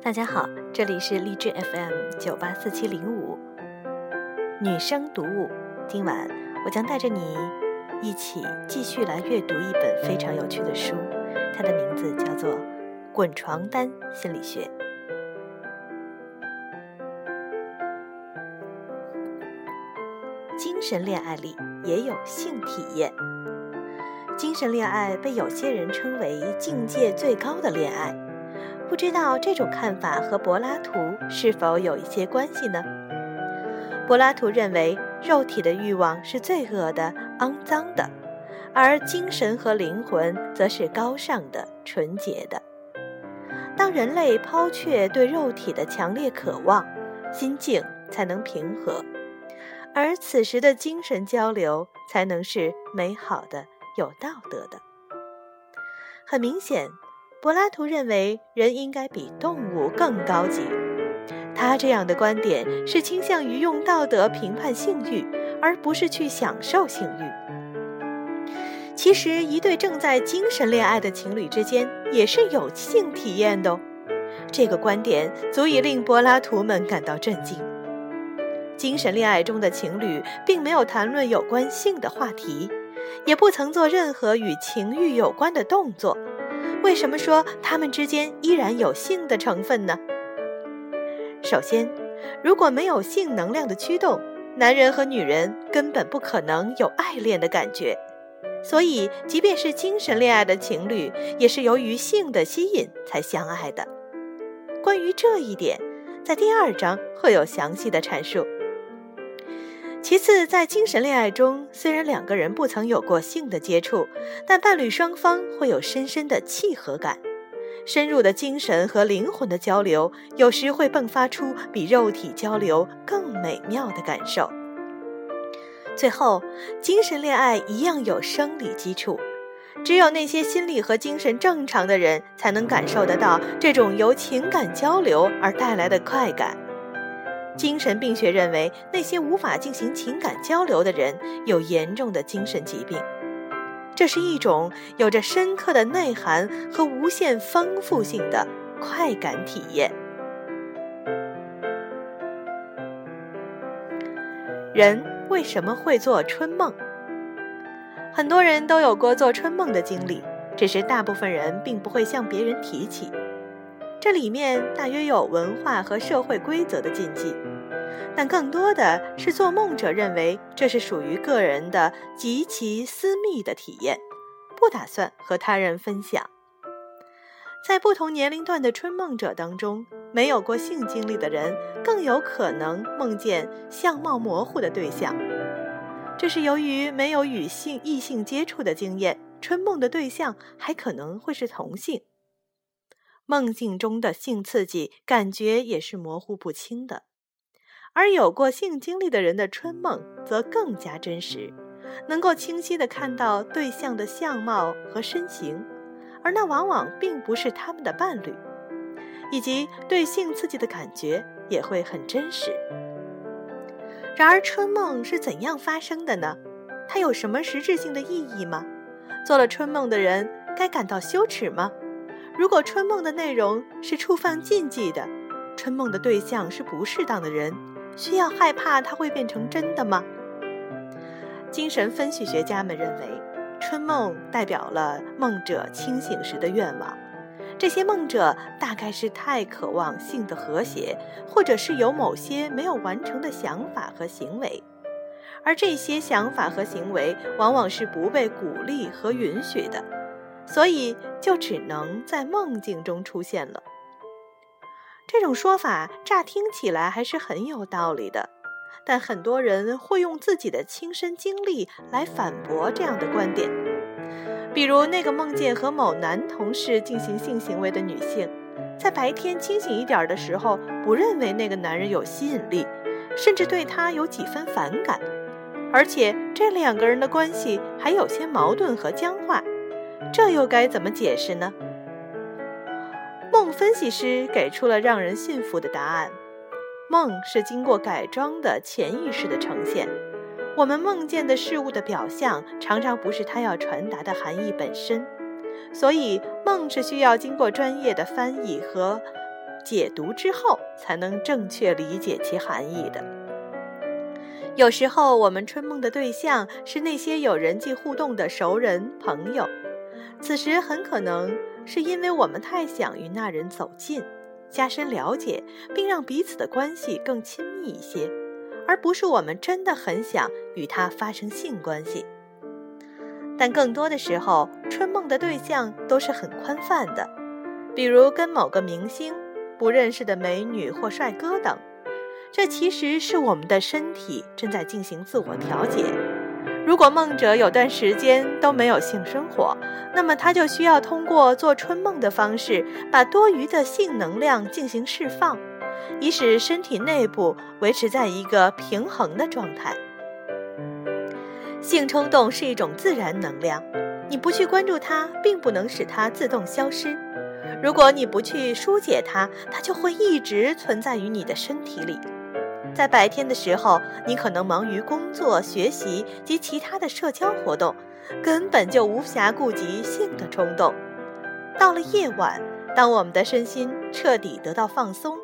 大家好，这里是荔枝 FM 九八四七零五女生读物。今晚我将带着你一起继续来阅读一本非常有趣的书，它的名字叫做《滚床单心理学》。精神恋爱里也有性体验。精神恋爱被有些人称为境界最高的恋爱。不知道这种看法和柏拉图是否有一些关系呢？柏拉图认为，肉体的欲望是罪恶的、肮脏的，而精神和灵魂则是高尚的、纯洁的。当人类抛却对肉体的强烈渴望，心境才能平和，而此时的精神交流才能是美好的、有道德的。很明显。柏拉图认为人应该比动物更高级。他这样的观点是倾向于用道德评判性欲，而不是去享受性欲。其实，一对正在精神恋爱的情侣之间也是有性体验的哦。这个观点足以令柏拉图们感到震惊。精神恋爱中的情侣并没有谈论有关性的话题，也不曾做任何与情欲有关的动作。为什么说他们之间依然有性的成分呢？首先，如果没有性能量的驱动，男人和女人根本不可能有爱恋的感觉。所以，即便是精神恋爱的情侣，也是由于性的吸引才相爱的。关于这一点，在第二章会有详细的阐述。其次，在精神恋爱中，虽然两个人不曾有过性的接触，但伴侣双方会有深深的契合感，深入的精神和灵魂的交流，有时会迸发出比肉体交流更美妙的感受。最后，精神恋爱一样有生理基础，只有那些心理和精神正常的人，才能感受得到这种由情感交流而带来的快感。精神病学认为，那些无法进行情感交流的人有严重的精神疾病。这是一种有着深刻的内涵和无限丰富性的快感体验。人为什么会做春梦？很多人都有过做春梦的经历，只是大部分人并不会向别人提起。这里面大约有文化和社会规则的禁忌，但更多的是做梦者认为这是属于个人的极其私密的体验，不打算和他人分享。在不同年龄段的春梦者当中，没有过性经历的人更有可能梦见相貌模糊的对象，这是由于没有与性异性接触的经验，春梦的对象还可能会是同性。梦境中的性刺激感觉也是模糊不清的，而有过性经历的人的春梦则更加真实，能够清晰地看到对象的相貌和身形，而那往往并不是他们的伴侣，以及对性刺激的感觉也会很真实。然而，春梦是怎样发生的呢？它有什么实质性的意义吗？做了春梦的人该感到羞耻吗？如果春梦的内容是触犯禁忌的，春梦的对象是不适当的人，需要害怕它会变成真的吗？精神分析学家们认为，春梦代表了梦者清醒时的愿望。这些梦者大概是太渴望性的和谐，或者是有某些没有完成的想法和行为，而这些想法和行为往往是不被鼓励和允许的。所以就只能在梦境中出现了。这种说法乍听起来还是很有道理的，但很多人会用自己的亲身经历来反驳这样的观点。比如那个梦见和某男同事进行性行为的女性，在白天清醒一点的时候，不认为那个男人有吸引力，甚至对他有几分反感，而且这两个人的关系还有些矛盾和僵化。这又该怎么解释呢？梦分析师给出了让人信服的答案：梦是经过改装的潜意识的呈现。我们梦见的事物的表象，常常不是它要传达的含义本身。所以，梦是需要经过专业的翻译和解读之后，才能正确理解其含义的。有时候，我们春梦的对象是那些有人际互动的熟人朋友，此时很可能是因为我们太想与那人走近，加深了解，并让彼此的关系更亲密一些，而不是我们真的很想与他发生性关系。但更多的时候，春梦的对象都是很宽泛的，比如跟某个明星、不认识的美女或帅哥等。这其实是我们的身体正在进行自我调节。如果梦者有段时间都没有性生活，那么他就需要通过做春梦的方式，把多余的性能量进行释放，以使身体内部维持在一个平衡的状态。性冲动是一种自然能量，你不去关注它，并不能使它自动消失。如果你不去疏解它，它就会一直存在于你的身体里。在白天的时候，你可能忙于工作、学习及其他的社交活动，根本就无暇顾及性的冲动。到了夜晚，当我们的身心彻底得到放松，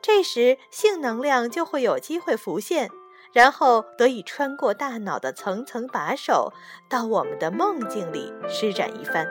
这时性能量就会有机会浮现，然后得以穿过大脑的层层把手，到我们的梦境里施展一番。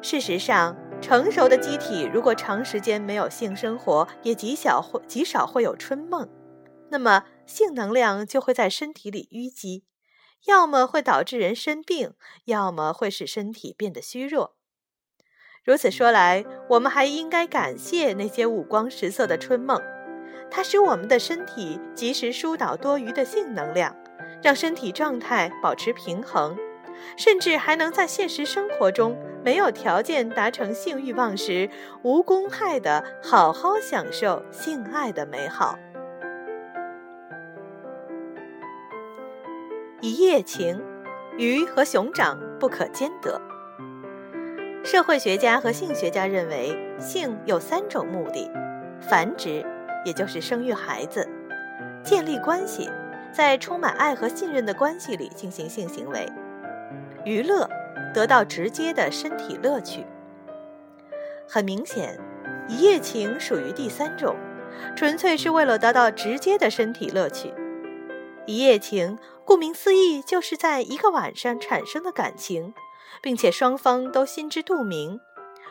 事实上，成熟的机体如果长时间没有性生活，也极小会极少会有春梦，那么性能量就会在身体里淤积，要么会导致人生病，要么会使身体变得虚弱。如此说来，我们还应该感谢那些五光十色的春梦，它使我们的身体及时疏导多余的性能量，让身体状态保持平衡。甚至还能在现实生活中没有条件达成性欲望时，无公害的好好享受性爱的美好。一夜情，鱼和熊掌不可兼得。社会学家和性学家认为，性有三种目的：繁殖，也就是生育孩子；建立关系，在充满爱和信任的关系里进行性行为。娱乐，得到直接的身体乐趣。很明显，一夜情属于第三种，纯粹是为了得到直接的身体乐趣。一夜情，顾名思义，就是在一个晚上产生的感情，并且双方都心知肚明，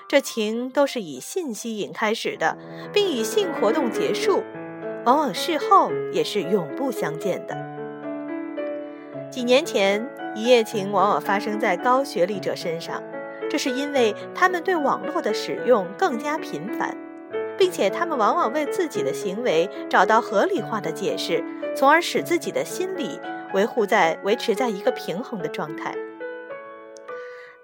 这情都是以性吸引开始的，并以性活动结束，往往事后也是永不相见的。几年前。一夜情往往发生在高学历者身上，这是因为他们对网络的使用更加频繁，并且他们往往为自己的行为找到合理化的解释，从而使自己的心理维护在维持在一个平衡的状态。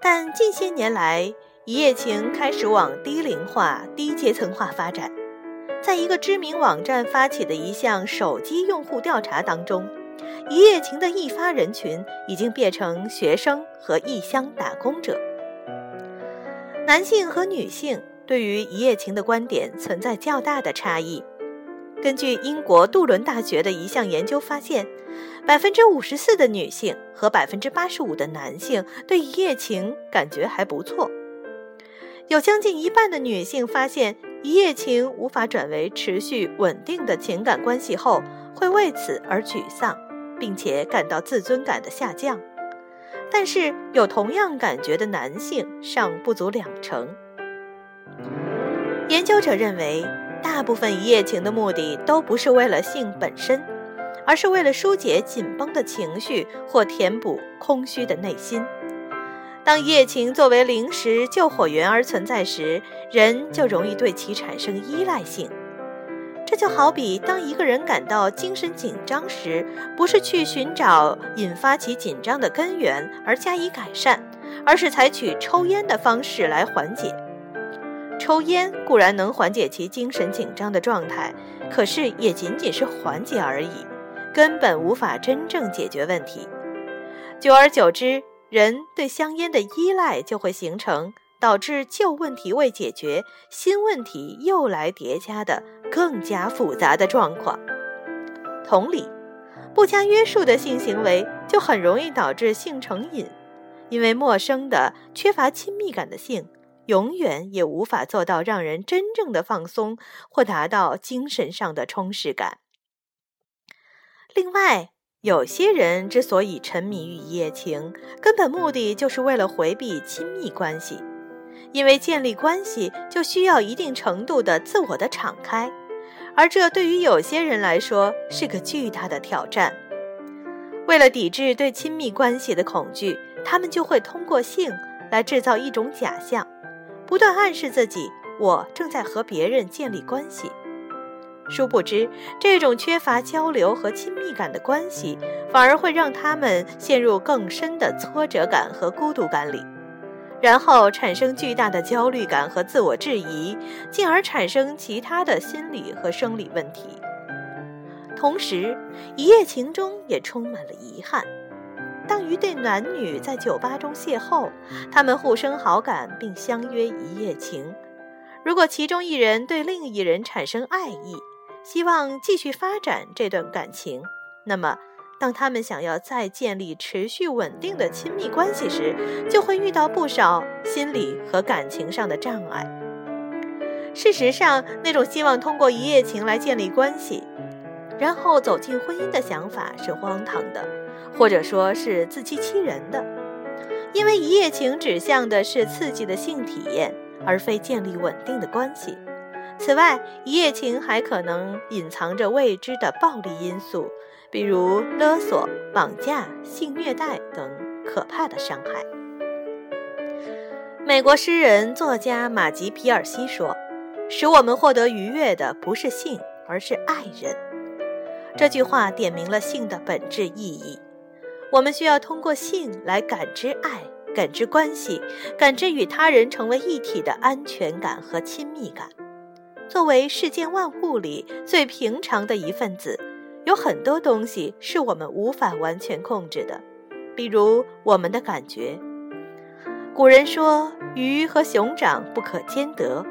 但近些年来，一夜情开始往低龄化、低阶层化发展。在一个知名网站发起的一项手机用户调查当中。一夜情的易发人群已经变成学生和异乡打工者。男性和女性对于一夜情的观点存在较大的差异。根据英国杜伦大学的一项研究发现，百分之五十四的女性和百分之八十五的男性对一夜情感觉还不错。有将近一半的女性发现，一夜情无法转为持续稳定的情感关系后，会为此而沮丧。并且感到自尊感的下降，但是有同样感觉的男性尚不足两成。研究者认为，大部分一夜情的目的都不是为了性本身，而是为了疏解紧绷的情绪或填补空虚的内心。当一夜情作为临时救火员而存在时，人就容易对其产生依赖性。这就好比，当一个人感到精神紧张时，不是去寻找引发其紧张的根源而加以改善，而是采取抽烟的方式来缓解。抽烟固然能缓解其精神紧张的状态，可是也仅仅是缓解而已，根本无法真正解决问题。久而久之，人对香烟的依赖就会形成。导致旧问题未解决，新问题又来叠加的更加复杂的状况。同理，不加约束的性行为就很容易导致性成瘾，因为陌生的、缺乏亲密感的性永远也无法做到让人真正的放松或达到精神上的充实感。另外，有些人之所以沉迷于一夜情，根本目的就是为了回避亲密关系，因为建立关系就需要一定程度的自我的敞开，而这对于有些人来说是个巨大的挑战。为了抵制对亲密关系的恐惧，他们就会通过性来制造一种假象，不断暗示自己我正在和别人建立关系。殊不知，这种缺乏交流和亲密感的关系，反而会让他们陷入更深的挫折感和孤独感里，然后产生巨大的焦虑感和自我质疑，进而产生其他的心理和生理问题。同时，一夜情中也充满了遗憾。当一对男女在酒吧中邂逅，他们互生好感并相约一夜情。如果其中一人对另一人产生爱意，希望继续发展这段感情，那么，当他们想要再建立持续稳定的亲密关系时，就会遇到不少心理和感情上的障碍。事实上，那种希望通过一夜情来建立关系，然后走进婚姻的想法是荒唐的，或者说是自欺欺人的，因为一夜情指向的是刺激的性体验，而非建立稳定的关系。此外，一夜情还可能隐藏着未知的暴力因素，比如勒索、绑架、性虐待等可怕的伤害。美国诗人作家马吉皮尔西说：“使我们获得愉悦的不是性，而是爱人。”这句话点明了性的本质意义。我们需要通过性来感知爱、感知关系、感知与他人成为一体的安全感和亲密感。作为世间万物里最平常的一份子，有很多东西是我们无法完全控制的，比如我们的感觉。古人说“鱼和熊掌不可兼得”，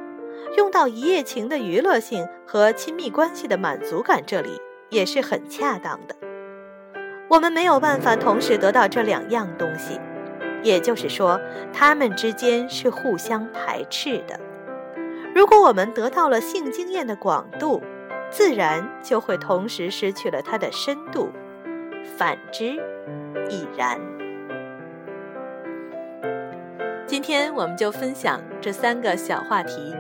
用到一夜情的娱乐性和亲密关系的满足感这里也是很恰当的。我们没有办法同时得到这两样东西，也就是说，它们之间是互相排斥的。如果我们得到了性经验的广度，自然就会同时失去了它的深度，反之亦然。今天我们就分享这三个小话题。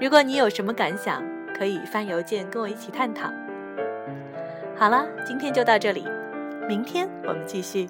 如果你有什么感想，可以发邮件跟我一起探讨。好了，今天就到这里，明天我们继续。